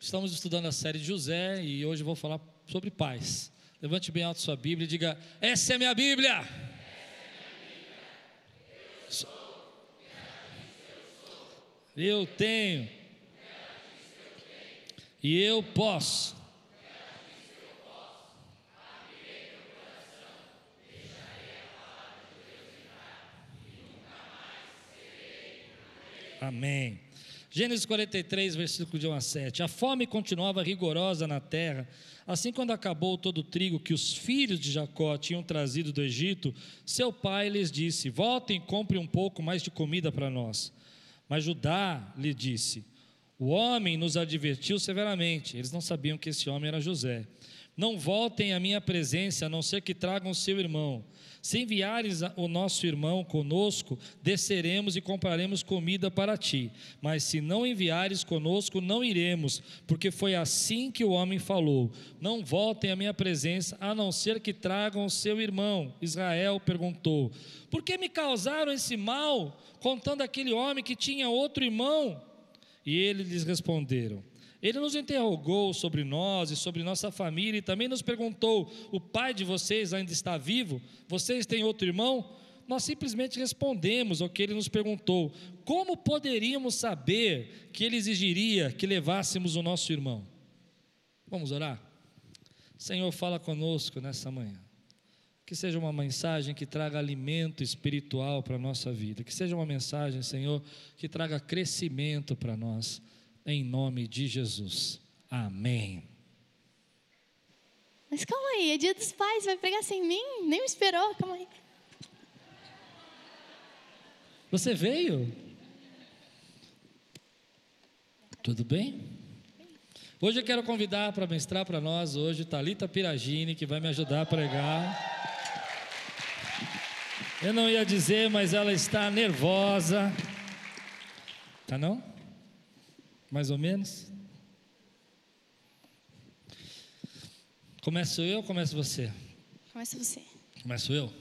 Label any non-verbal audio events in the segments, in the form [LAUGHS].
Estamos estudando a série de José e hoje vou falar sobre paz. Levante bem alto sua Bíblia e diga: Essa é minha Bíblia. Eu tenho. E eu posso. Amém. Gênesis 43, versículo de 1 a 7. A fome continuava rigorosa na terra. Assim, quando acabou todo o trigo que os filhos de Jacó tinham trazido do Egito, seu pai lhes disse: Voltem e comprem um pouco mais de comida para nós. Mas Judá lhe disse: O homem nos advertiu severamente. Eles não sabiam que esse homem era José. Não voltem à minha presença, a não ser que tragam seu irmão. Se enviares o nosso irmão conosco, desceremos e compraremos comida para ti. Mas se não enviares conosco, não iremos, porque foi assim que o homem falou: Não voltem à minha presença, a não ser que tragam seu irmão. Israel perguntou: Por que me causaram esse mal, contando aquele homem que tinha outro irmão? E eles lhes responderam: ele nos interrogou sobre nós e sobre nossa família e também nos perguntou: o pai de vocês ainda está vivo? Vocês têm outro irmão? Nós simplesmente respondemos ao que ele nos perguntou: como poderíamos saber que ele exigiria que levássemos o nosso irmão? Vamos orar? Senhor, fala conosco nessa manhã. Que seja uma mensagem que traga alimento espiritual para a nossa vida. Que seja uma mensagem, Senhor, que traga crescimento para nós em nome de Jesus. Amém. Mas calma aí, é dia dos pais, vai pegar sem mim? Nem me esperou, calma aí. Você veio? Tudo bem? Hoje eu quero convidar para mestrar para nós hoje Talita Piragini, que vai me ajudar a pregar. Eu não ia dizer, mas ela está nervosa. Tá não? Mais ou menos? Começo eu ou começa você? Começa você. Começo eu?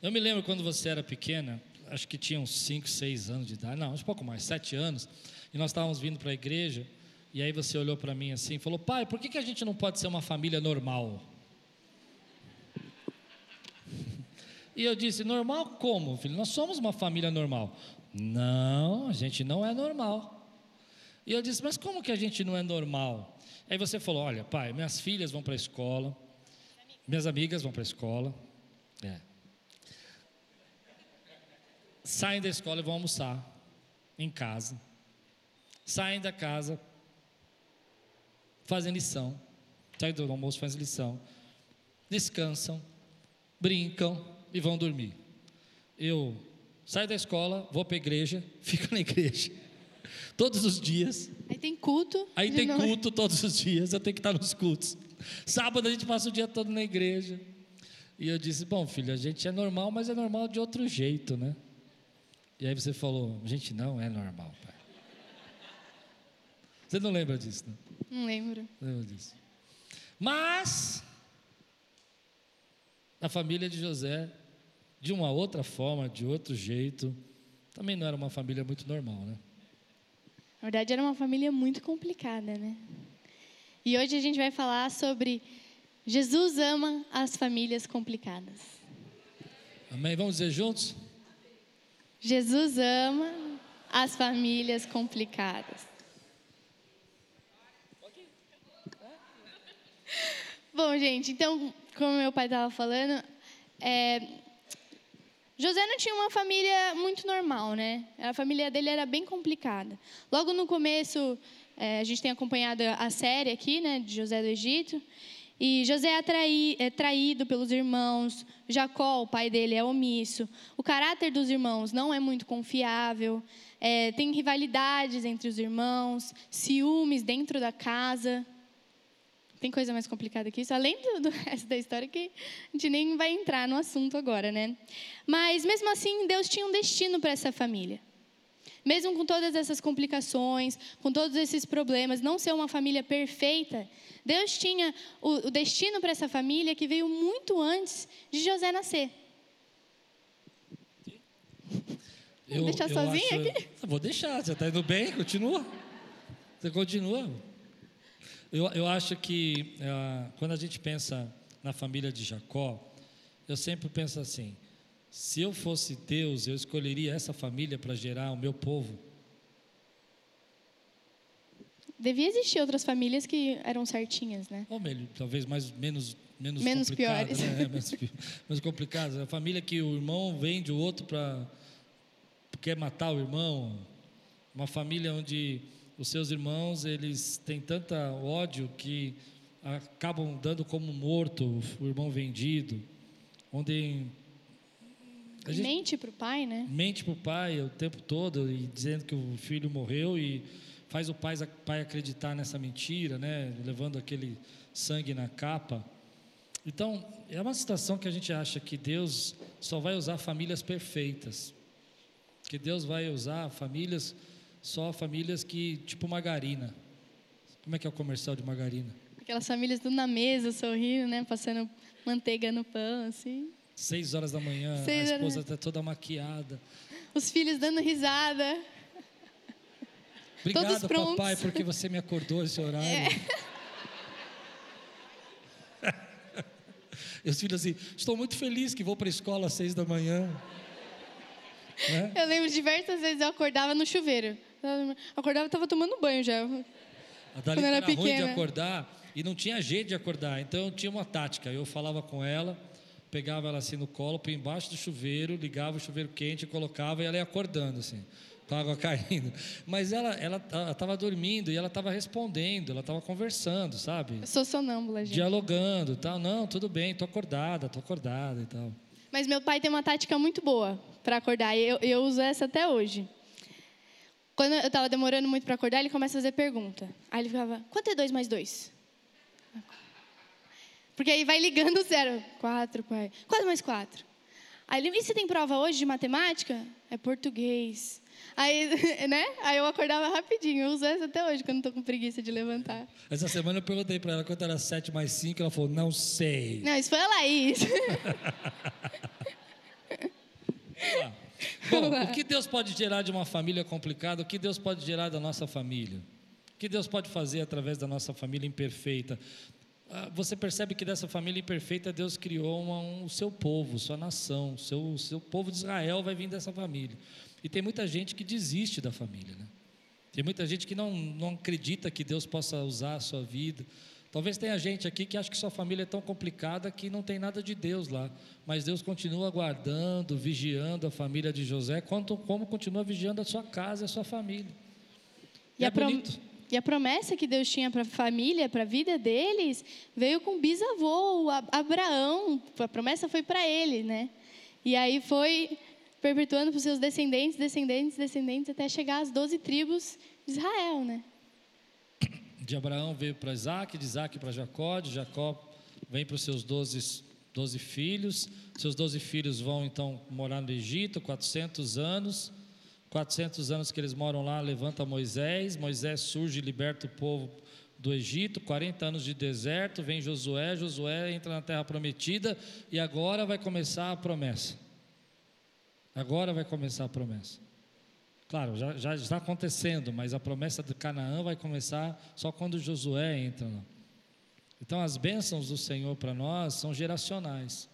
Eu me lembro quando você era pequena, acho que tinha uns 5, 6 anos de idade, não, um pouco mais, 7 anos, e nós estávamos vindo para a igreja, e aí você olhou para mim assim e falou: Pai, por que, que a gente não pode ser uma família normal? [LAUGHS] E eu disse: Normal como, filho? Nós somos uma família normal. Não, a gente não é normal. E eu disse: Mas como que a gente não é normal? Aí você falou: Olha, pai, minhas filhas vão para a escola, minhas amigas vão para a escola, é. saem da escola e vão almoçar em casa, saem da casa, fazem lição, saem do almoço, fazem lição, descansam, brincam e vão dormir. Eu saio da escola, vou para a igreja, [LAUGHS] fico na igreja todos os dias. Aí tem culto. Aí tem culto todos os dias, eu tenho que estar nos cultos. Sábado a gente passa o dia todo na igreja. E eu disse: Bom, filho, a gente é normal, mas é normal de outro jeito, né? E aí você falou: Gente, não é normal, pai. Você não lembra disso, né? Não lembro. Não lembro disso. Mas, a família de José, de uma outra forma, de outro jeito, também não era uma família muito normal, né? Na verdade, era uma família muito complicada, né? E hoje a gente vai falar sobre Jesus ama as famílias complicadas. Amém? Vamos dizer juntos? Jesus ama as famílias complicadas. Bom, gente, então, como meu pai estava falando, é, José não tinha uma família muito normal, né? A família dele era bem complicada. Logo no começo, é, a gente tem acompanhado a série aqui, né, de José do Egito. E José é, traí, é traído pelos irmãos. Jacó, o pai dele, é omisso. O caráter dos irmãos não é muito confiável. É, tem rivalidades entre os irmãos, ciúmes dentro da casa. Tem coisa mais complicada que isso, além do, do, [LAUGHS] resto da história, que a gente nem vai entrar no assunto agora, né? Mas, mesmo assim, Deus tinha um destino para essa família. Mesmo com todas essas complicações, com todos esses problemas, não ser uma família perfeita, Deus tinha o, o destino para essa família que veio muito antes de José nascer. Eu, vou deixar sozinha acho... aqui? Vou deixar, você está indo bem, continua. Você continua. Eu, eu acho que uh, quando a gente pensa na família de Jacó, eu sempre penso assim: se eu fosse Deus, eu escolheria essa família para gerar o meu povo. Devia existir outras famílias que eram certinhas, né? Ou melhor, talvez mais menos menos, menos piores. né? menos, [LAUGHS] menos complicadas. A família que o irmão vende o outro para quer matar o irmão, uma família onde os seus irmãos eles têm tanta ódio que acabam dando como morto o irmão vendido, onde mente para o pai, né? Mente para o pai o tempo todo e dizendo que o filho morreu e faz o pai, pai acreditar nessa mentira, né? Levando aquele sangue na capa. Então, é uma situação que a gente acha que Deus só vai usar famílias perfeitas. Que Deus vai usar famílias, só famílias que, tipo margarina. Como é que é o comercial de margarina? Aquelas famílias tudo na mesa, sorrindo, né? Passando manteiga no pão, assim. Seis horas da manhã, Seis a esposa está toda maquiada. Os filhos dando risada. Obrigado, papai, porque você me acordou esse horário. É. [LAUGHS] e os filhos assim, estou muito feliz que vou para a escola às seis da manhã. Né? Eu lembro diversas vezes eu acordava no chuveiro. Acordava e estava tomando banho já. A Dalita era, era pequena. ruim de acordar e não tinha jeito de acordar. Então eu tinha uma tática. Eu falava com ela, pegava ela assim no colo, por embaixo do chuveiro, ligava o chuveiro quente, colocava e ela ia acordando assim com a água [LAUGHS] caindo. Mas ela ela estava dormindo e ela estava respondendo, ela estava conversando, sabe? Eu sou sonâmbula, gente. Dialogando, tal. Não, tudo bem, tô acordada, tô acordada e tal. Mas meu pai tem uma tática muito boa para acordar eu, eu uso essa até hoje. Quando eu estava demorando muito para acordar, ele começa a fazer pergunta. Aí ele ficava: quanto é dois mais dois? Porque aí vai ligando o zero. Quatro, pai. Quatro mais quatro. Aí ele, e você tem prova hoje de matemática? É português. Aí, [LAUGHS] né? Aí eu acordava rapidinho. Eu uso essa até hoje, quando estou com preguiça de levantar. Essa semana eu perguntei para ela quanto era 7 mais 5. Ela falou, não sei. Não, isso foi a Laís. [LAUGHS] [LAUGHS] Bom, [LAUGHS] o que Deus pode gerar de uma família complicada? O que Deus pode gerar da nossa família? O que Deus pode fazer através da nossa família imperfeita? Ah, você percebe que dessa família imperfeita Deus criou uma, um, o seu povo, sua nação, o seu, seu povo de Israel vai vir dessa família. E tem muita gente que desiste da família, né? Tem muita gente que não, não acredita que Deus possa usar a sua vida. Talvez tenha gente aqui que acha que sua família é tão complicada que não tem nada de Deus lá. Mas Deus continua guardando, vigiando a família de José, quanto, como continua vigiando a sua casa e a sua família. E, e é bonito. E a promessa que Deus tinha para a família, para a vida deles, veio com o bisavô, Abraão. A promessa foi para ele, né? E aí foi perpetuando para os seus descendentes, descendentes, descendentes, até chegar às doze tribos de Israel, né? De Abraão veio para Isaac, de Isaac para Jacó, de Jacó vem para os seus doze, doze filhos. Seus doze filhos vão então morar no Egito, 400 anos. 400 anos que eles moram lá, levanta Moisés, Moisés surge e liberta o povo do Egito, 40 anos de deserto, vem Josué, Josué entra na terra prometida e agora vai começar a promessa. Agora vai começar a promessa. Claro, já, já está acontecendo, mas a promessa de Canaã vai começar só quando Josué entra. Então as bênçãos do Senhor para nós são geracionais.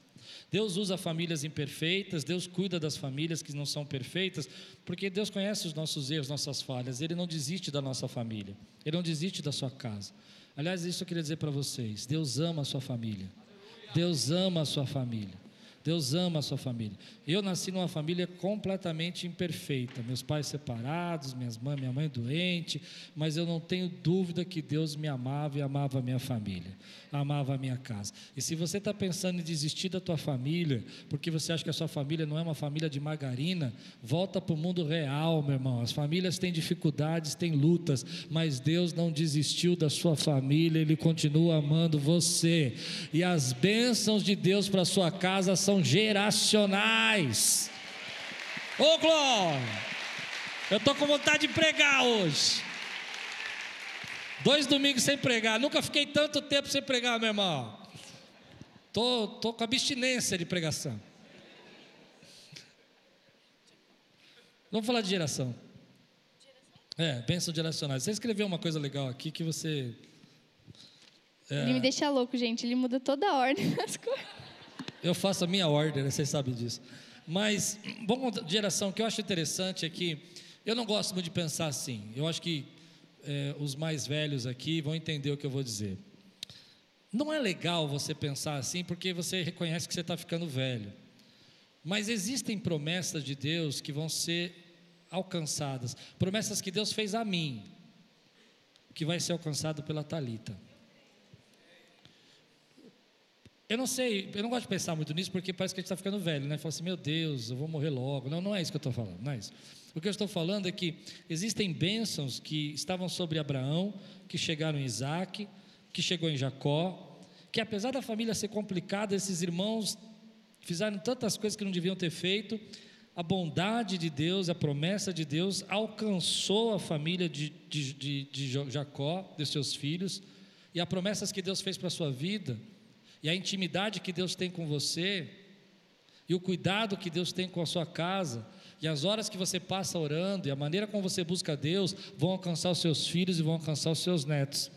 Deus usa famílias imperfeitas, Deus cuida das famílias que não são perfeitas, porque Deus conhece os nossos erros, nossas falhas, Ele não desiste da nossa família, Ele não desiste da sua casa. Aliás, isso eu queria dizer para vocês: Deus ama a sua família, Deus ama a sua família. Deus ama a sua família. Eu nasci numa família completamente imperfeita, meus pais separados, minhas mãe, minha mãe doente, mas eu não tenho dúvida que Deus me amava e amava a minha família, amava a minha casa. E se você está pensando em desistir da tua família, porque você acha que a sua família não é uma família de margarina, volta para o mundo real, meu irmão. As famílias têm dificuldades, têm lutas, mas Deus não desistiu da sua família, Ele continua amando você. E as bênçãos de Deus para a sua casa são geracionais. Ô oh, glória! Eu estou com vontade de pregar hoje. Dois domingos sem pregar. Nunca fiquei tanto tempo sem pregar, meu irmão. Tô, tô com abstinência de pregação. Vamos falar de geração. É, bênção geracionais. Você escreveu uma coisa legal aqui que você É. Ele me deixa louco, gente. Ele muda toda a ordem [LAUGHS] das coisas. Eu faço a minha ordem, né? vocês sabem disso. Mas, bom, geração, o que eu acho interessante é que eu não gosto muito de pensar assim. Eu acho que é, os mais velhos aqui vão entender o que eu vou dizer. Não é legal você pensar assim porque você reconhece que você está ficando velho. Mas existem promessas de Deus que vão ser alcançadas. Promessas que Deus fez a mim, que vai ser alcançado pela Talita. Eu não sei, eu não gosto de pensar muito nisso porque parece que a gente está ficando velho, né? Fala assim, meu Deus, eu vou morrer logo. Não, não é isso que eu estou falando, não é isso. O que eu estou falando é que existem bênçãos que estavam sobre Abraão, que chegaram em Isaac, que chegou em Jacó, que apesar da família ser complicada, esses irmãos fizeram tantas coisas que não deviam ter feito, a bondade de Deus, a promessa de Deus alcançou a família de, de, de, de Jacó, de seus filhos, e as promessas que Deus fez para a sua vida e a intimidade que Deus tem com você, e o cuidado que Deus tem com a sua casa, e as horas que você passa orando, e a maneira como você busca Deus, vão alcançar os seus filhos e vão alcançar os seus netos.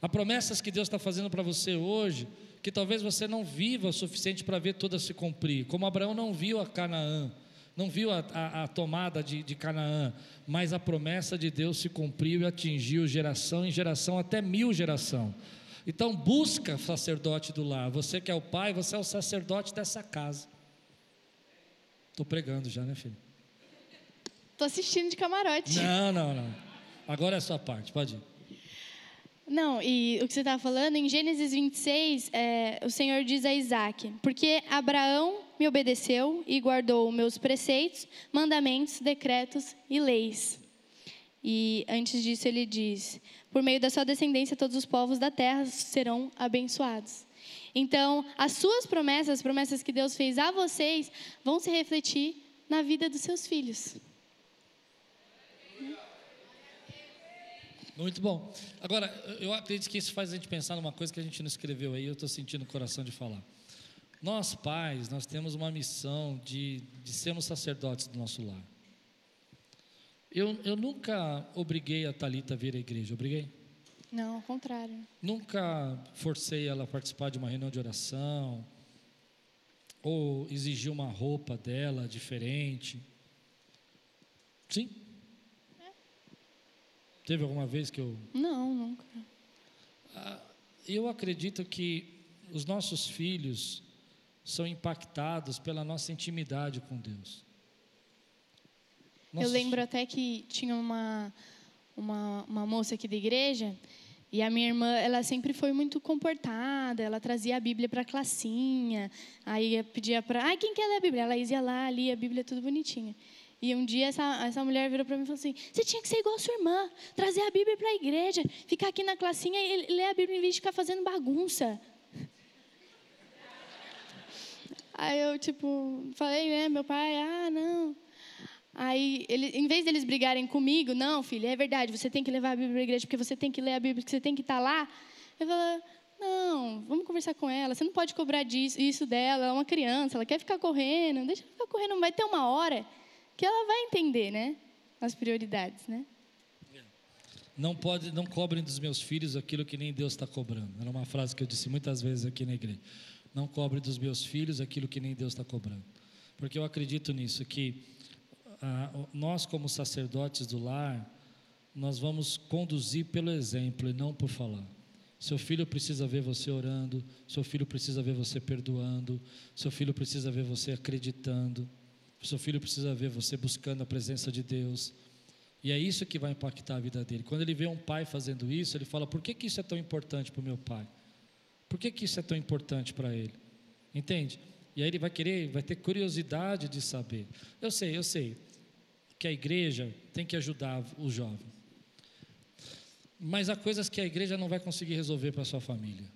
Há promessas que Deus está fazendo para você hoje, que talvez você não viva o suficiente para ver todas se cumprir, como Abraão não viu a Canaã, não viu a, a, a tomada de, de, Canaã, mas a promessa de Deus se cumpriu e atingiu geração em geração, até mil geração. Então busca sacerdote do lar. Você que é o pai, você é o sacerdote dessa casa. Estou pregando já, né, filho? Estou assistindo de camarote. Não, não, não. Agora é a sua parte, pode ir. Não, e o que você estava falando, em Gênesis 26, é, o Senhor diz a Isaac: Porque Abraão me obedeceu e guardou meus preceitos, mandamentos, decretos e leis. E antes disso ele diz: por meio da sua descendência, todos os povos da terra serão abençoados. Então, as suas promessas, as promessas que Deus fez a vocês, vão se refletir na vida dos seus filhos. Muito bom. Agora, eu acredito que isso faz a gente pensar numa coisa que a gente não escreveu aí, eu estou sentindo o coração de falar. Nós, pais, nós temos uma missão de, de sermos sacerdotes do nosso lar. Eu, eu nunca obriguei a Talita a vir à igreja, obriguei? Não, ao contrário. Nunca forcei ela a participar de uma reunião de oração, ou exigi uma roupa dela diferente. Sim? É. Teve alguma vez que eu. Não, nunca. Ah, eu acredito que os nossos filhos são impactados pela nossa intimidade com Deus. Nossa. Eu lembro até que tinha uma, uma, uma moça aqui da igreja e a minha irmã, ela sempre foi muito comportada, ela trazia a Bíblia para a classinha, aí pedia para, ai, quem quer ler a Bíblia? Ela ia lá, lia a Bíblia tudo bonitinha. E um dia essa, essa mulher virou para mim e falou assim: Você tinha que ser igual a sua irmã, trazer a Bíblia para a igreja, ficar aqui na classinha e ler a Bíblia em vez de ficar fazendo bagunça. [LAUGHS] Aí eu, tipo, falei, né, meu pai, ah, não. Aí, ele, em vez deles brigarem comigo, não, filha, é verdade, você tem que levar a Bíblia para a igreja porque você tem que ler a Bíblia, porque você tem que estar tá lá. Eu falo, não, vamos conversar com ela. Você não pode cobrar disso, isso dela. Ela é uma criança, ela quer ficar correndo. Deixa ela ficar correndo. Vai ter uma hora que ela vai entender, né? As prioridades, né? Não pode, não cobrem dos meus filhos aquilo que nem Deus está cobrando. Era uma frase que eu disse muitas vezes aqui na igreja. Não cobre dos meus filhos aquilo que nem Deus está cobrando, porque eu acredito nisso que nós, como sacerdotes do lar, nós vamos conduzir pelo exemplo e não por falar. Seu filho precisa ver você orando, seu filho precisa ver você perdoando, seu filho precisa ver você acreditando, seu filho precisa ver você buscando a presença de Deus. E é isso que vai impactar a vida dele. Quando ele vê um pai fazendo isso, ele fala: por que, que isso é tão importante para o meu pai? Por que, que isso é tão importante para ele? Entende? E aí ele vai querer, vai ter curiosidade de saber. Eu sei, eu sei que a igreja tem que ajudar o jovem. Mas há coisas que a igreja não vai conseguir resolver para a sua família.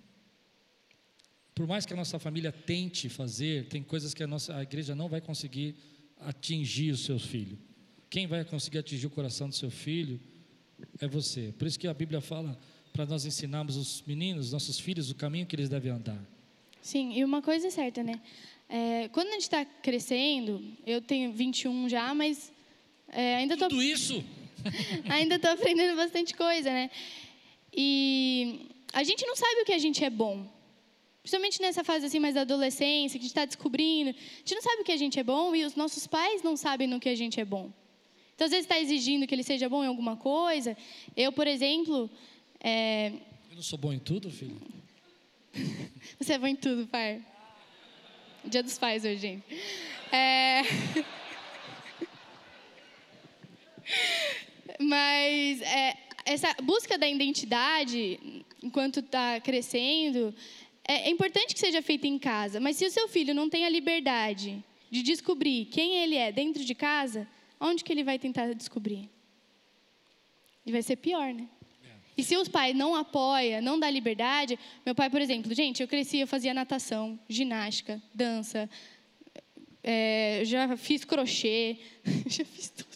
Por mais que a nossa família tente fazer, tem coisas que a nossa a igreja não vai conseguir atingir o seu filho. Quem vai conseguir atingir o coração do seu filho é você. Por isso que a Bíblia fala para nós ensinarmos os meninos, nossos filhos, o caminho que eles devem andar. Sim, e uma coisa é certa, né? É, quando a gente está crescendo, eu tenho 21 já, mas é, ainda Tudo [LAUGHS] tô, isso? ainda estou aprendendo bastante coisa, né? E a gente não sabe o que a gente é bom. Principalmente nessa fase assim mais da adolescência, que a gente está descobrindo. A gente não sabe o que a gente é bom e os nossos pais não sabem no que a gente é bom. Então, às vezes, está exigindo que ele seja bom em alguma coisa. Eu, por exemplo. É... Eu não sou bom em tudo, filho? [LAUGHS] Você é bom em tudo, pai. Dia dos pais hoje, gente. É... [LAUGHS] [LAUGHS] Mas é, essa busca da identidade, enquanto está crescendo, é, é importante que seja feita em casa. Mas se o seu filho não tem a liberdade de descobrir quem ele é dentro de casa, onde que ele vai tentar descobrir? E vai ser pior, né? E se os pais não apoiam, não dá liberdade, meu pai, por exemplo, gente, eu cresci, eu fazia natação, ginástica, dança, é, já fiz crochê, [LAUGHS] já fiz tudo.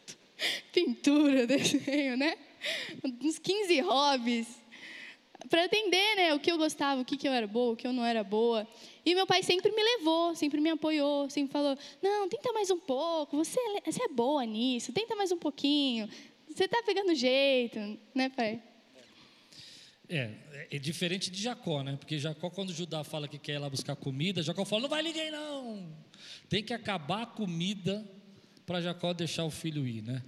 [LAUGHS] Pintura, [LAUGHS] desenho, né? Uns 15 hobbies. Para entender né, o que eu gostava, o que, que eu era boa, o que eu não era boa. E meu pai sempre me levou, sempre me apoiou, sempre falou: não, tenta mais um pouco, você, é, você é boa nisso, tenta mais um pouquinho, você está pegando jeito, né, pai? É, é diferente de Jacó, né? Porque Jacó, quando Judá fala que quer ir lá buscar comida, Jacó fala: não vai ninguém não. Tem que acabar a comida para Jacó deixar o filho ir, né?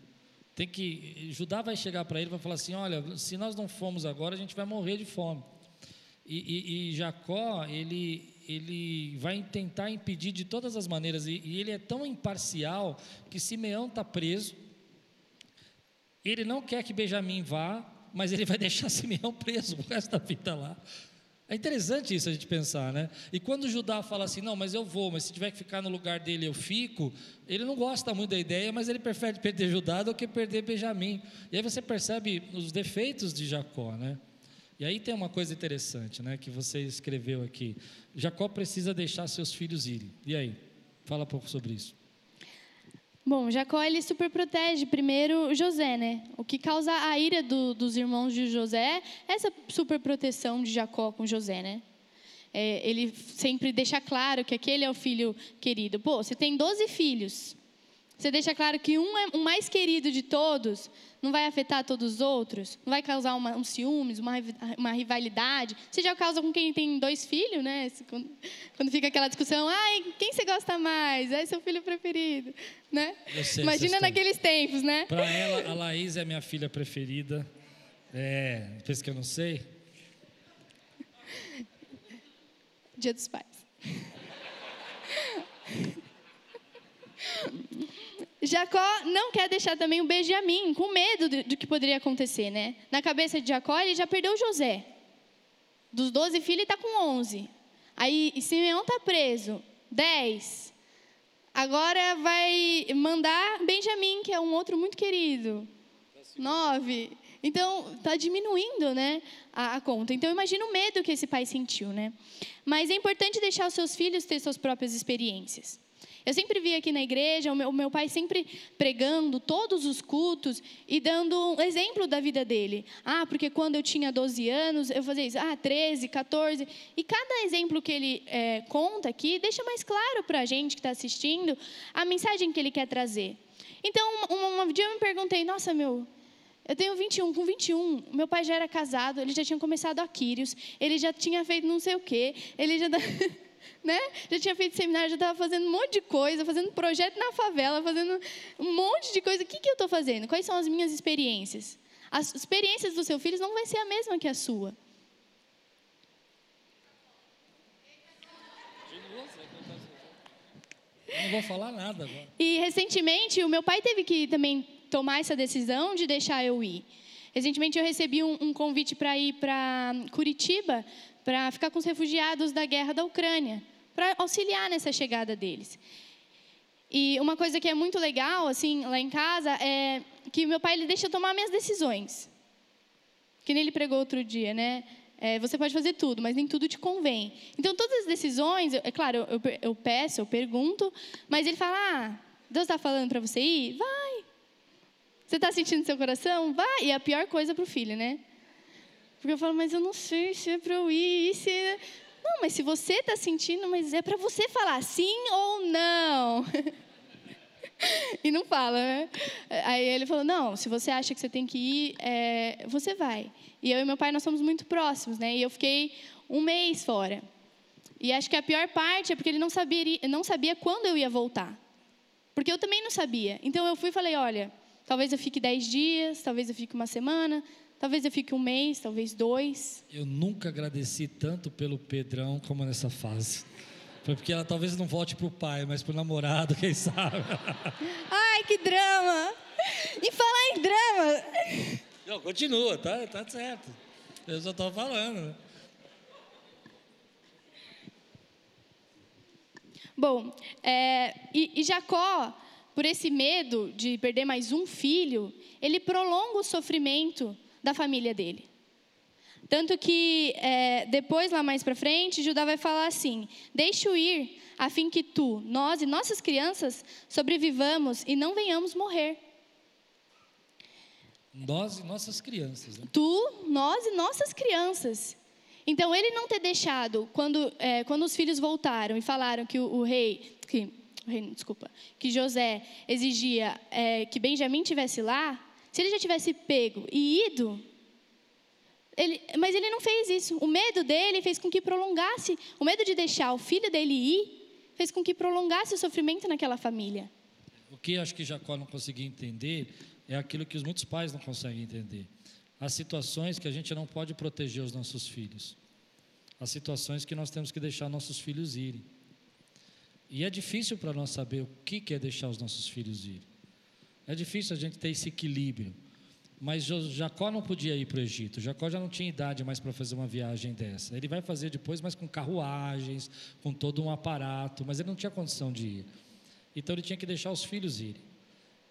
Tem que Judá vai chegar para ele e vai falar assim: olha, se nós não formos agora, a gente vai morrer de fome. E, e, e Jacó ele ele vai tentar impedir de todas as maneiras e, e ele é tão imparcial que Simeão está preso. Ele não quer que Benjamim vá, mas ele vai [LAUGHS] deixar Simeão preso o resto da vida lá. É interessante isso a gente pensar, né? E quando Judá fala assim, não, mas eu vou, mas se tiver que ficar no lugar dele eu fico, ele não gosta muito da ideia, mas ele prefere perder Judá do que perder Benjamim. E aí você percebe os defeitos de Jacó, né? E aí tem uma coisa interessante, né, que você escreveu aqui. Jacó precisa deixar seus filhos irem. E aí? Fala um pouco sobre isso. Bom, Jacó ele super protege primeiro José, né? O que causa a ira do, dos irmãos de José é essa super proteção de Jacó com José, né? É, ele sempre deixa claro que aquele é o filho querido. Pô, você tem 12 filhos. Você deixa claro que um é o mais querido de todos, não vai afetar todos os outros, não vai causar uma, um ciúmes, uma, uma rivalidade. Você já causa com quem tem dois filhos, né? Quando, quando fica aquela discussão, ai, quem você gosta mais? É seu filho preferido, né? Imagina naqueles tempos, né? Para ela, a Laís é minha filha preferida. É, pensa que eu não sei? Dia dos Pais. [LAUGHS] Jacó não quer deixar também o Benjamim com medo do que poderia acontecer, né? Na cabeça de Jacó, ele já perdeu José. Dos 12 filhos, ele está com 11. Aí Simeão está preso, 10. Agora vai mandar Benjamim, que é um outro muito querido, 9. Então, está diminuindo né, a, a, conta. Então, imagina o medo que esse pai sentiu. Né? Mas é importante deixar os seus filhos ter suas próprias experiências. Eu sempre vi aqui na igreja o meu, o meu, pai sempre pregando todos os cultos e dando um exemplo da vida dele. Ah, porque quando eu tinha 12 anos, eu fazia isso. Ah, 13, 14. E cada exemplo que ele é, conta aqui deixa mais claro para a gente que está assistindo a mensagem que ele quer trazer. Então, um, um dia eu me perguntei, nossa, meu, eu tenho 21, com 21, meu pai já era casado, ele já tinha começado a Quírios, ele já tinha feito não sei o quê, ele já... [LAUGHS] né? Já tinha feito seminário, já estava fazendo um monte de coisa, fazendo projeto na favela, fazendo um monte de coisa. O que, que eu estou fazendo? Quais são as minhas experiências? As experiências do seu filho não vai ser a mesma que a sua. Não vou falar nada agora. E recentemente o meu pai teve que também tomar essa decisão de deixar eu ir. Recentemente eu recebi um, um convite para ir para Curitiba para ficar com os refugiados da guerra da Ucrânia, para auxiliar nessa chegada deles. E uma coisa que é muito legal, assim, lá em casa, é que meu pai ele deixa eu tomar minhas decisões. Que nem ele pregou outro dia, né? É, você pode fazer tudo, mas nem tudo te convém. Então, todas as decisões, é claro, eu, eu peço, eu pergunto, mas ele fala: ah, Deus está falando para você ir? Vai. Você está sentindo seu coração? Vai. E é a pior coisa para o filho, né? Porque eu falo, mas eu não sei se é para eu ir, se... É... Não, mas se você está sentindo, mas é para você falar sim ou não. [LAUGHS] e não fala, né? Aí ele falou: não, se você acha que você tem que ir, é, você vai. E eu e meu pai, nós somos muito próximos, né? E eu fiquei um mês fora. E acho que a pior parte é porque ele não sabia, não sabia quando eu ia voltar. Porque eu também não sabia. Então eu fui e falei: olha, talvez eu fique dez dias, talvez eu fique uma semana, talvez eu fique um mês, talvez dois. Eu nunca agradeci tanto pelo Pedrão como nessa fase. Foi porque ela talvez não volte para o pai, mas para o namorado, [LAUGHS] quem sabe. Ai, que drama! E falar em drama. Não, continua, tá, tá certo. Eu só estou falando. Né? Bom, é, e, e Jacó, por esse medo de perder mais um filho, ele prolonga o sofrimento da família dele. Tanto que é, depois, lá mais para frente, Judá vai falar assim: Deixe-o ir, a fim que tu, nós e nossas crianças sobrevivamos e não venhamos morrer. Nós e nossas crianças. Né? Tu, nós e nossas crianças. Então, ele não ter deixado, quando, é, quando os filhos voltaram e falaram que o, o rei, que, o rei, desculpa, que José exigia é, que Benjamim tivesse lá, se ele já tivesse pego e ido, ele, mas ele não fez isso. O medo dele fez com que prolongasse, o medo de deixar o filho dele ir, fez com que prolongasse o sofrimento naquela família. O que acho que Jacó não conseguia entender é aquilo que os muitos pais não conseguem entender. As situações que a gente não pode proteger os nossos filhos. As situações que nós temos que deixar nossos filhos irem. E é difícil para nós saber o que é deixar os nossos filhos irem. É difícil a gente ter esse equilíbrio. Mas Jacó não podia ir para o Egito. Jacó já não tinha idade mais para fazer uma viagem dessa. Ele vai fazer depois, mas com carruagens, com todo um aparato, mas ele não tinha condição de ir. Então ele tinha que deixar os filhos irem.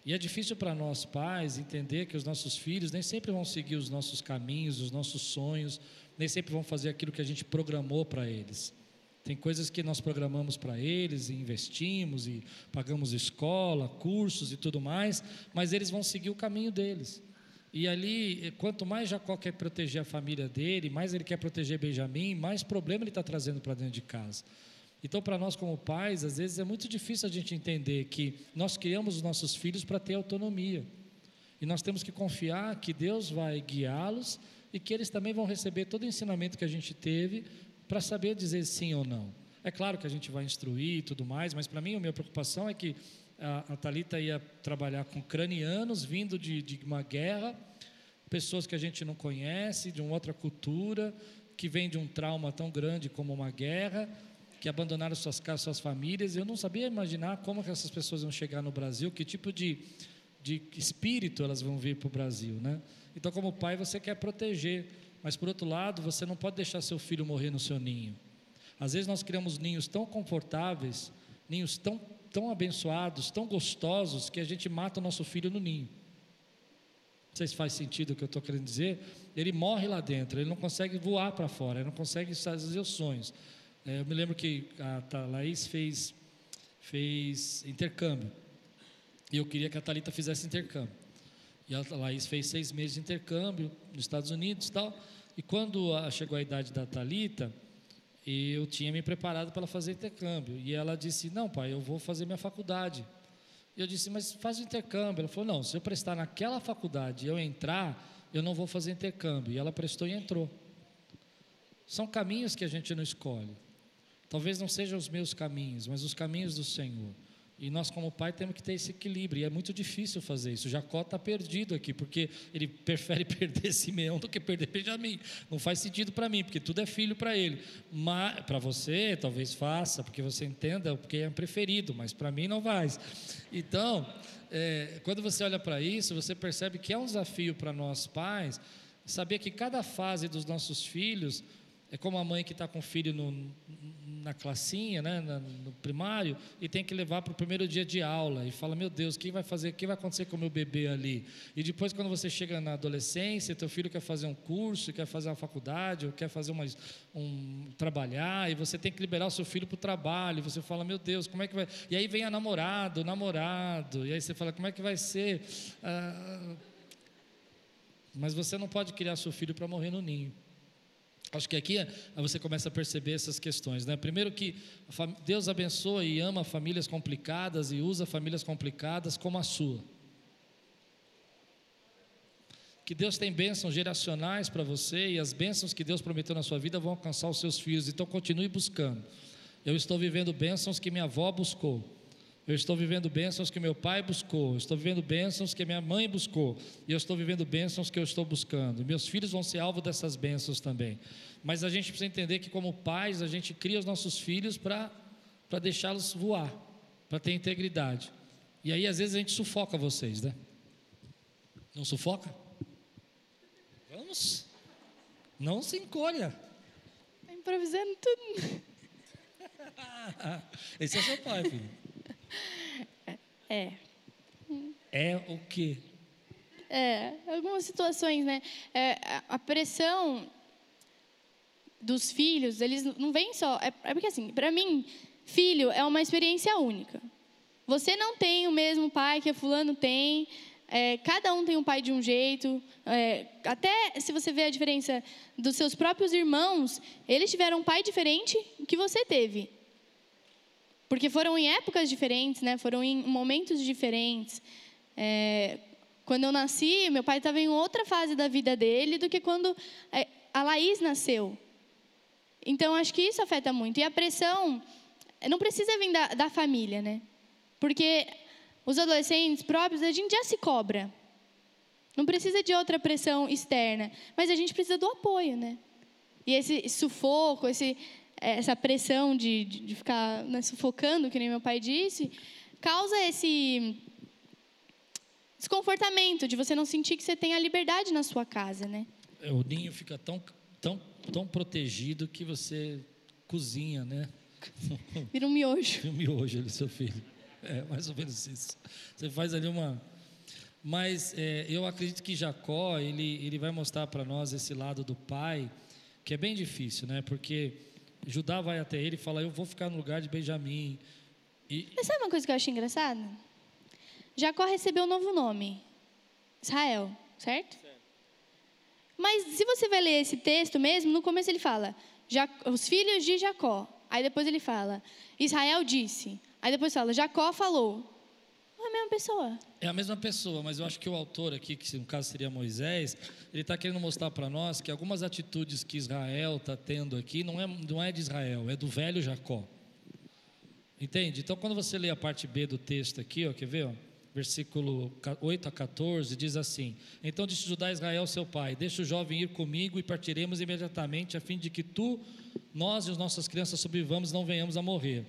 E é difícil para nós pais entender que os nossos filhos nem sempre vão seguir os nossos caminhos, os nossos sonhos, nem sempre vão fazer aquilo que a gente programou para eles. Tem coisas que nós programamos para eles e investimos e pagamos escola, cursos e tudo mais, mas eles vão seguir o caminho deles. E ali, quanto mais Jacó quer proteger a família dele, mais ele quer proteger Benjamim, mais problema ele está trazendo para dentro de casa. Então, para nós como pais, às vezes é muito difícil a gente entender que nós criamos os nossos filhos para ter autonomia. E nós temos que confiar que Deus vai guiá-los e que eles também vão receber todo o ensinamento que a gente teve para saber dizer sim ou não. É claro que a gente vai instruir e tudo mais, mas para mim a minha preocupação é que a, a Talita ia trabalhar com cranianos vindo de, de uma guerra, pessoas que a gente não conhece, de uma outra cultura, que vem de um trauma tão grande como uma guerra, que abandonaram suas casas, suas famílias. Eu não sabia imaginar como que essas pessoas vão chegar no Brasil, que tipo de, de espírito elas vão vir para o Brasil, né? Então, como pai, você quer proteger, mas por outro lado, você não pode deixar seu filho morrer no seu ninho. Às vezes nós criamos ninhos tão confortáveis, ninhos tão tão abençoados, tão gostosos, que a gente mata o nosso filho no ninho. Não sei se faz sentido o que eu estou querendo dizer. Ele morre lá dentro, ele não consegue voar para fora, ele não consegue fazer os sonhos. É, eu me lembro que a Laís fez, fez intercâmbio. E eu queria que a Thalita fizesse intercâmbio. E a Laís fez seis meses de intercâmbio nos Estados Unidos e tal. E quando chegou a idade da Talita, eu tinha me preparado para ela fazer intercâmbio. E ela disse: Não, pai, eu vou fazer minha faculdade. E eu disse: Mas faz o intercâmbio. Ela falou: Não, se eu prestar naquela faculdade e eu entrar, eu não vou fazer intercâmbio. E ela prestou e entrou. São caminhos que a gente não escolhe. Talvez não sejam os meus caminhos, mas os caminhos do Senhor. E nós, como pai, temos que ter esse equilíbrio. E é muito difícil fazer isso. Jacó está perdido aqui, porque ele prefere [LAUGHS] perder Simeão do que perder Benjamim. Não faz sentido para mim, porque tudo é filho para ele. Mas para você, talvez faça, porque você entenda, porque é preferido, mas para mim não faz. Então, é, quando você olha para isso, você percebe que é um desafio para nós pais saber que cada fase dos nossos filhos é como a mãe que está com o filho no, na classinha, né, no primário, e tem que levar para o primeiro dia de aula. E fala, meu Deus, o que vai fazer, o que vai acontecer com o meu bebê ali? E depois, quando você chega na adolescência, teu filho quer fazer um curso, quer fazer uma faculdade, ou quer fazer uma, um trabalhar, e você tem que liberar o seu filho para o trabalho. E você fala, meu Deus, como é que vai? E aí vem a namorada, o namorado, e aí você fala, como é que vai ser? Ah, mas você não pode criar seu filho para morrer no ninho. Acho que aqui você começa a perceber essas questões, né? Primeiro que Deus abençoa e ama famílias complicadas e usa famílias complicadas como a sua. Que Deus tem bênçãos geracionais para você e as bênçãos que Deus prometeu na sua vida vão alcançar os seus filhos. Então continue buscando. Eu estou vivendo bênçãos que minha avó buscou. Eu estou vivendo bênçãos que meu pai buscou, eu estou vivendo bênçãos que minha mãe buscou, e eu estou vivendo bênçãos que eu estou buscando. Meus filhos vão ser alvo dessas bênçãos também. Mas a gente precisa entender que, como pais, a gente cria os nossos filhos para deixá-los voar, para ter integridade. E aí, às vezes, a gente sufoca vocês, né? Não sufoca? Vamos. Não se encolha. Está improvisando tudo. [LAUGHS] Esse é seu pai, filho. É. É o quê? É, algumas situações, né? É, a pressão dos filhos, eles não vêm só. É, é porque, assim, para mim, filho é uma experiência única. Você não tem o mesmo pai que a fulano tem. É, cada um tem um pai de um jeito. É, até se você vê a diferença dos seus próprios irmãos, eles tiveram um pai diferente que você teve. Porque foram em épocas diferentes, né? foram em momentos diferentes. É, quando eu nasci, meu pai estava em outra fase da vida dele do que quando é, a Laís nasceu. Então, acho que isso afeta muito. E a pressão não precisa vir da, da família, né? Porque os adolescentes próprios, a gente já se cobra. Não precisa de outra pressão externa. Mas a gente precisa do apoio, né? E esse sufoco, esse, essa pressão de, de, de ficar né, sufocando, que nem meu pai disse, causa esse desconfortamento de você não sentir que você tem a liberdade na sua casa, né? É, o ninho fica tão, tão, tão protegido que você cozinha, né? [LAUGHS] Vira um miojo. Vira um miojo ali, seu filho. É mais ou menos isso. Você faz ali uma. Mas é, eu acredito que Jacó ele, ele vai mostrar para nós esse lado do pai, que é bem difícil, né? Porque Judá vai até ele e fala: Eu vou ficar no lugar de Benjamim. E... Mas sabe uma coisa que eu acho engraçada? Jacó recebeu um novo nome: Israel, certo? certo? Mas se você vai ler esse texto mesmo, no começo ele fala: os filhos de Jacó. Aí depois ele fala: Israel disse. Aí depois fala: Jacó falou. É a mesma pessoa. É a mesma pessoa, mas eu acho que o autor aqui, que no caso seria Moisés, ele está querendo mostrar para nós que algumas atitudes que Israel está tendo aqui não é, não é de Israel, é do velho Jacó. Entende? Então, quando você lê a parte B do texto aqui, ó, quer ver? Ó, versículo 8 a 14, diz assim: Então disse Judá a Israel, seu pai: Deixa o jovem ir comigo e partiremos imediatamente, a fim de que tu, nós e as nossas crianças sobrevivamos não venhamos a morrer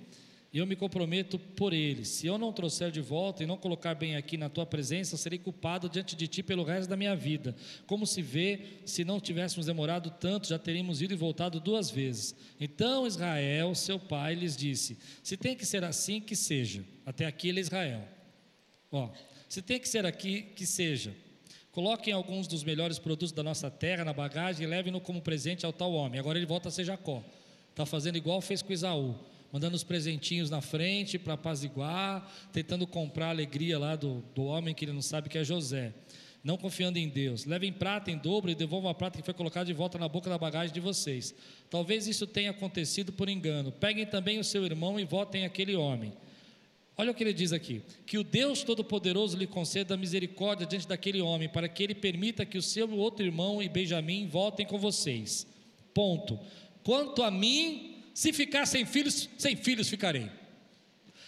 e eu me comprometo por eles. Se eu não trouxer de volta e não colocar bem aqui na tua presença, serei culpado diante de ti pelo resto da minha vida. Como se vê, se não tivéssemos demorado tanto, já teríamos ido e voltado duas vezes. Então Israel, seu pai, lhes disse: Se tem que ser assim, que seja. Até aqui ele é Israel. Ó, se tem que ser aqui, que seja. Coloquem alguns dos melhores produtos da nossa terra na bagagem e levem-no como presente ao tal homem. Agora ele volta a ser Jacó. Está fazendo igual fez com Isaú mandando os presentinhos na frente para apaziguar, tentando comprar a alegria lá do, do homem que ele não sabe que é José. Não confiando em Deus. Levem prata em dobro e devolvam a prata que foi colocada de volta na boca da bagagem de vocês. Talvez isso tenha acontecido por engano. Peguem também o seu irmão e votem aquele homem. Olha o que ele diz aqui: que o Deus Todo-Poderoso lhe conceda misericórdia diante daquele homem, para que ele permita que o seu outro irmão e Benjamim voltem com vocês. Ponto. Quanto a mim, se ficar sem filhos, sem filhos ficarei.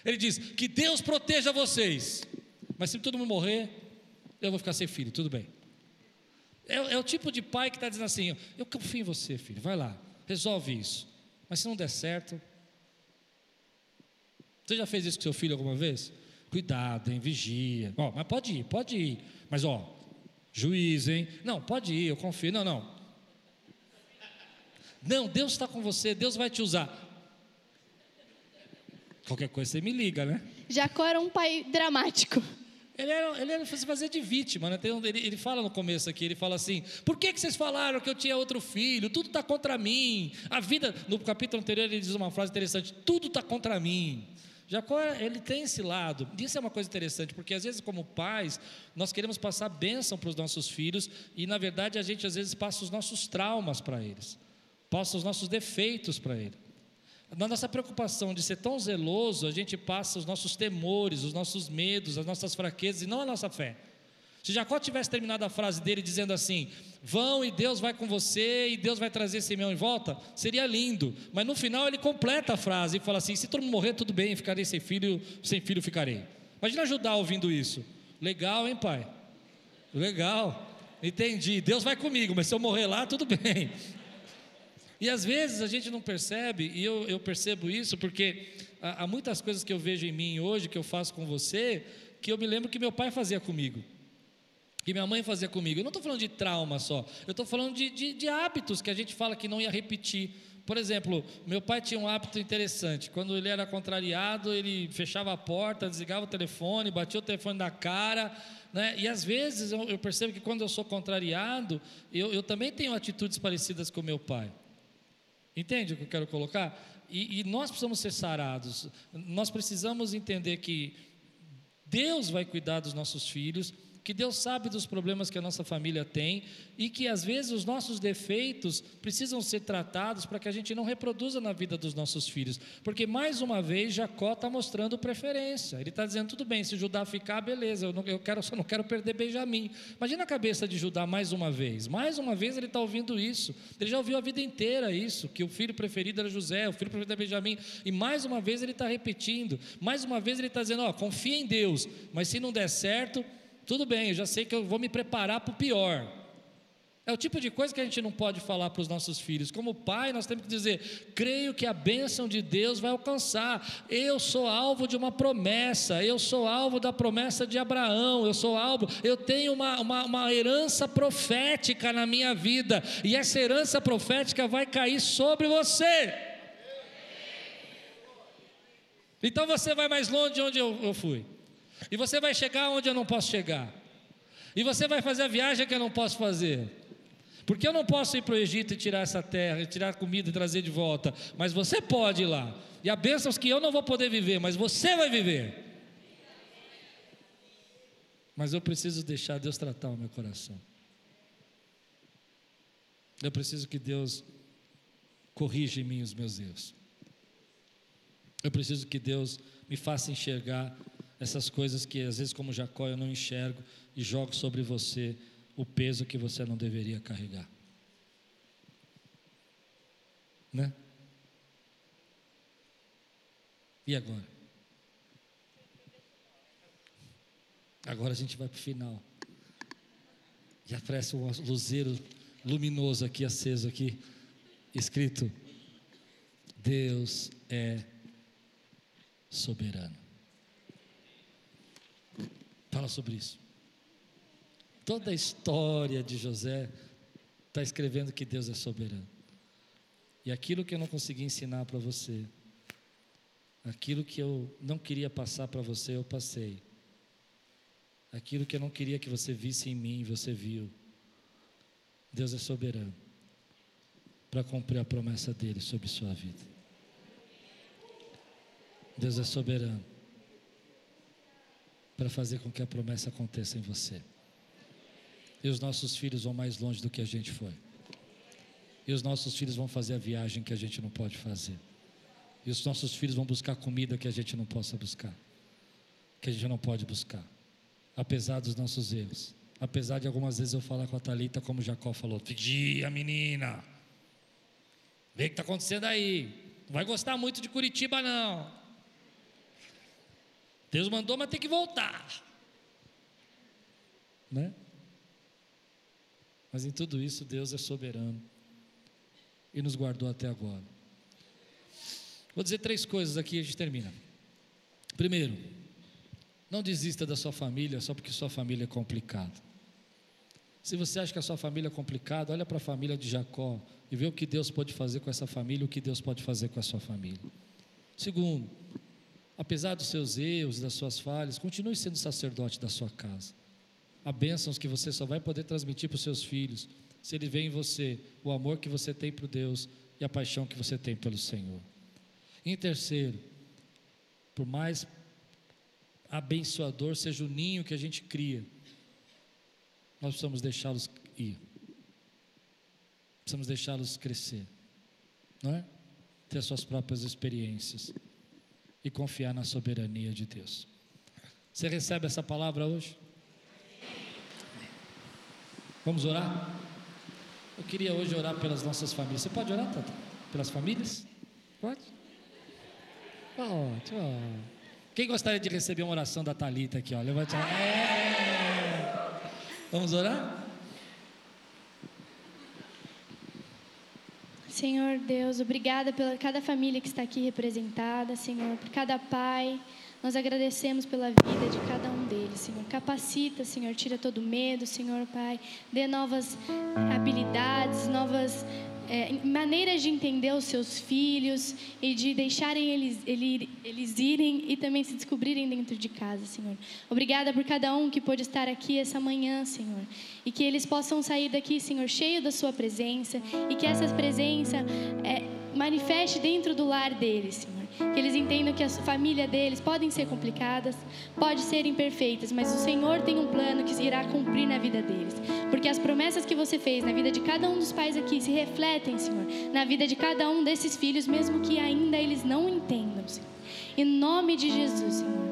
Ele diz: Que Deus proteja vocês. Mas se todo mundo morrer, eu vou ficar sem filho, tudo bem. É, é o tipo de pai que está dizendo assim: Eu confio em você, filho, vai lá, resolve isso. Mas se não der certo. Você já fez isso com seu filho alguma vez? Cuidado, hein, vigia. Ó, mas pode ir, pode ir. Mas ó, juiz, hein? Não, pode ir, eu confio. Não, não. Não, Deus está com você, Deus vai te usar. Qualquer coisa você me liga, né? Jacó era um pai dramático. Ele era, ele era se fazer de vítima, né? Ele, ele, fala no começo aqui, ele fala assim: por que, que vocês falaram que eu tinha outro filho? Tudo está contra mim. A vida, no capítulo anterior, ele diz uma frase interessante: tudo está contra mim. Jacó, ele tem esse lado. Isso é uma coisa interessante, porque às vezes, como pais, nós queremos passar bênção para os nossos filhos e, na verdade, a gente às vezes passa os nossos traumas para eles passa os nossos defeitos para Ele. Na nossa preocupação de ser tão zeloso, a gente passa os nossos temores, os nossos medos, as nossas fraquezas e não a nossa fé. Se Jacó tivesse terminado a frase dele dizendo assim: Vão e Deus vai com você e Deus vai trazer Simeão em volta, seria lindo. Mas no final ele completa a frase e fala assim: Se todo mundo morrer, tudo bem, ficarei sem filho, sem filho ficarei. Imagina Judá ouvindo isso. Legal, hein, pai? Legal. Entendi. Deus vai comigo, mas se eu morrer lá, tudo bem. E às vezes a gente não percebe, e eu, eu percebo isso porque há, há muitas coisas que eu vejo em mim hoje, que eu faço com você, que eu me lembro que meu pai fazia comigo que minha mãe fazia comigo. Eu não estou falando de trauma só, eu estou falando de, de, de, hábitos que a gente fala que não ia repetir. Por exemplo, meu pai tinha um hábito interessante. Quando ele era contrariado, ele fechava a porta, desligava o telefone, batia o telefone na cara. Né? E às vezes eu, eu percebo que quando eu sou contrariado, eu, eu também tenho atitudes parecidas com meu pai. Entende o que eu quero colocar? E, e nós precisamos ser sarados. Nós precisamos entender que Deus vai cuidar dos nossos filhos que Deus sabe dos problemas que a nossa família tem e que às vezes os nossos defeitos precisam ser tratados para que a gente não reproduza na vida dos nossos filhos. Porque mais uma vez Jacó está mostrando preferência. Ele está dizendo tudo bem, se Judá ficar, beleza. Eu, não, eu quero, só não quero perder Benjamim. Imagina a cabeça de Judá mais uma vez. Mais uma vez ele está ouvindo isso. Ele já ouviu a vida inteira isso, que o filho preferido era José, o filho preferido era Benjamim. E mais uma vez ele está repetindo. Mais uma vez ele está dizendo, ó, confia em Deus. Mas se não der certo tudo bem, eu já sei que eu vou me preparar para o pior. É o tipo de coisa que a gente não pode falar para os nossos filhos. Como pai, nós temos que dizer: creio que a bênção de Deus vai alcançar. Eu sou alvo de uma promessa, eu sou alvo da promessa de Abraão, eu sou alvo, eu tenho uma, uma, uma herança profética na minha vida, e essa herança profética vai cair sobre você. Então você vai mais longe de onde eu, eu fui. E você vai chegar onde eu não posso chegar. E você vai fazer a viagem que eu não posso fazer. Porque eu não posso ir para o Egito e tirar essa terra, e tirar comida e trazer de volta. Mas você pode ir lá. E há bênçãos que eu não vou poder viver, mas você vai viver. Mas eu preciso deixar Deus tratar o meu coração. Eu preciso que Deus corrija em mim os meus erros. Eu preciso que Deus me faça enxergar essas coisas que às vezes, como Jacó, eu não enxergo e jogo sobre você o peso que você não deveria carregar. Né? E agora? Agora a gente vai para o final. E aparece um luzeiro luminoso aqui, aceso aqui, escrito: Deus é soberano. Fala sobre isso. Toda a história de José está escrevendo que Deus é soberano. E aquilo que eu não consegui ensinar para você, aquilo que eu não queria passar para você, eu passei. Aquilo que eu não queria que você visse em mim, você viu. Deus é soberano para cumprir a promessa dele sobre sua vida. Deus é soberano para fazer com que a promessa aconteça em você. E os nossos filhos vão mais longe do que a gente foi. E os nossos filhos vão fazer a viagem que a gente não pode fazer. E os nossos filhos vão buscar comida que a gente não possa buscar. Que a gente não pode buscar. Apesar dos nossos erros. Apesar de algumas vezes eu falar com a Talita como Jacó falou: Pedia, menina. Vê o que está acontecendo aí. Não vai gostar muito de Curitiba, não. Deus mandou, mas tem que voltar. Né? Mas em tudo isso, Deus é soberano e nos guardou até agora. Vou dizer três coisas aqui e a gente termina. Primeiro, não desista da sua família só porque sua família é complicada. Se você acha que a sua família é complicada, olha para a família de Jacó e vê o que Deus pode fazer com essa família, o que Deus pode fazer com a sua família. Segundo, apesar dos seus erros, das suas falhas, continue sendo sacerdote da sua casa. Há bênçãos que você só vai poder transmitir para os seus filhos se ele vê em você o amor que você tem por Deus e a paixão que você tem pelo Senhor. Em terceiro, por mais abençoador seja o ninho que a gente cria, nós precisamos deixá-los ir. Precisamos deixá-los crescer. não é? Ter suas próprias experiências e confiar na soberania de Deus. Você recebe essa palavra hoje? Vamos orar? Eu queria hoje orar pelas nossas famílias. Você pode orar, Tata? Pelas famílias? Pode? Pode. Oh. Quem gostaria de receber uma oração da Talita aqui? Ó? Levante a é. Vamos orar? Senhor Deus, obrigada pela cada família que está aqui representada, Senhor, por cada pai. Nós agradecemos pela vida de cada um deles, Senhor. Capacita, Senhor, tira todo medo, Senhor Pai. Dê novas habilidades, novas é, maneiras de entender os seus filhos e de deixarem eles, eles, eles irem e também se descobrirem dentro de casa, Senhor. Obrigada por cada um que pôde estar aqui essa manhã, Senhor. E que eles possam sair daqui, Senhor, cheio da Sua presença e que essa presença é, manifeste dentro do lar deles, Senhor. Que eles entendam que a família deles podem ser complicadas, pode ser imperfeitas, mas o Senhor tem um plano que irá cumprir na vida deles. Porque as promessas que você fez na vida de cada um dos pais aqui se refletem, Senhor, na vida de cada um desses filhos, mesmo que ainda eles não entendam, Senhor. Em nome de Jesus, Senhor.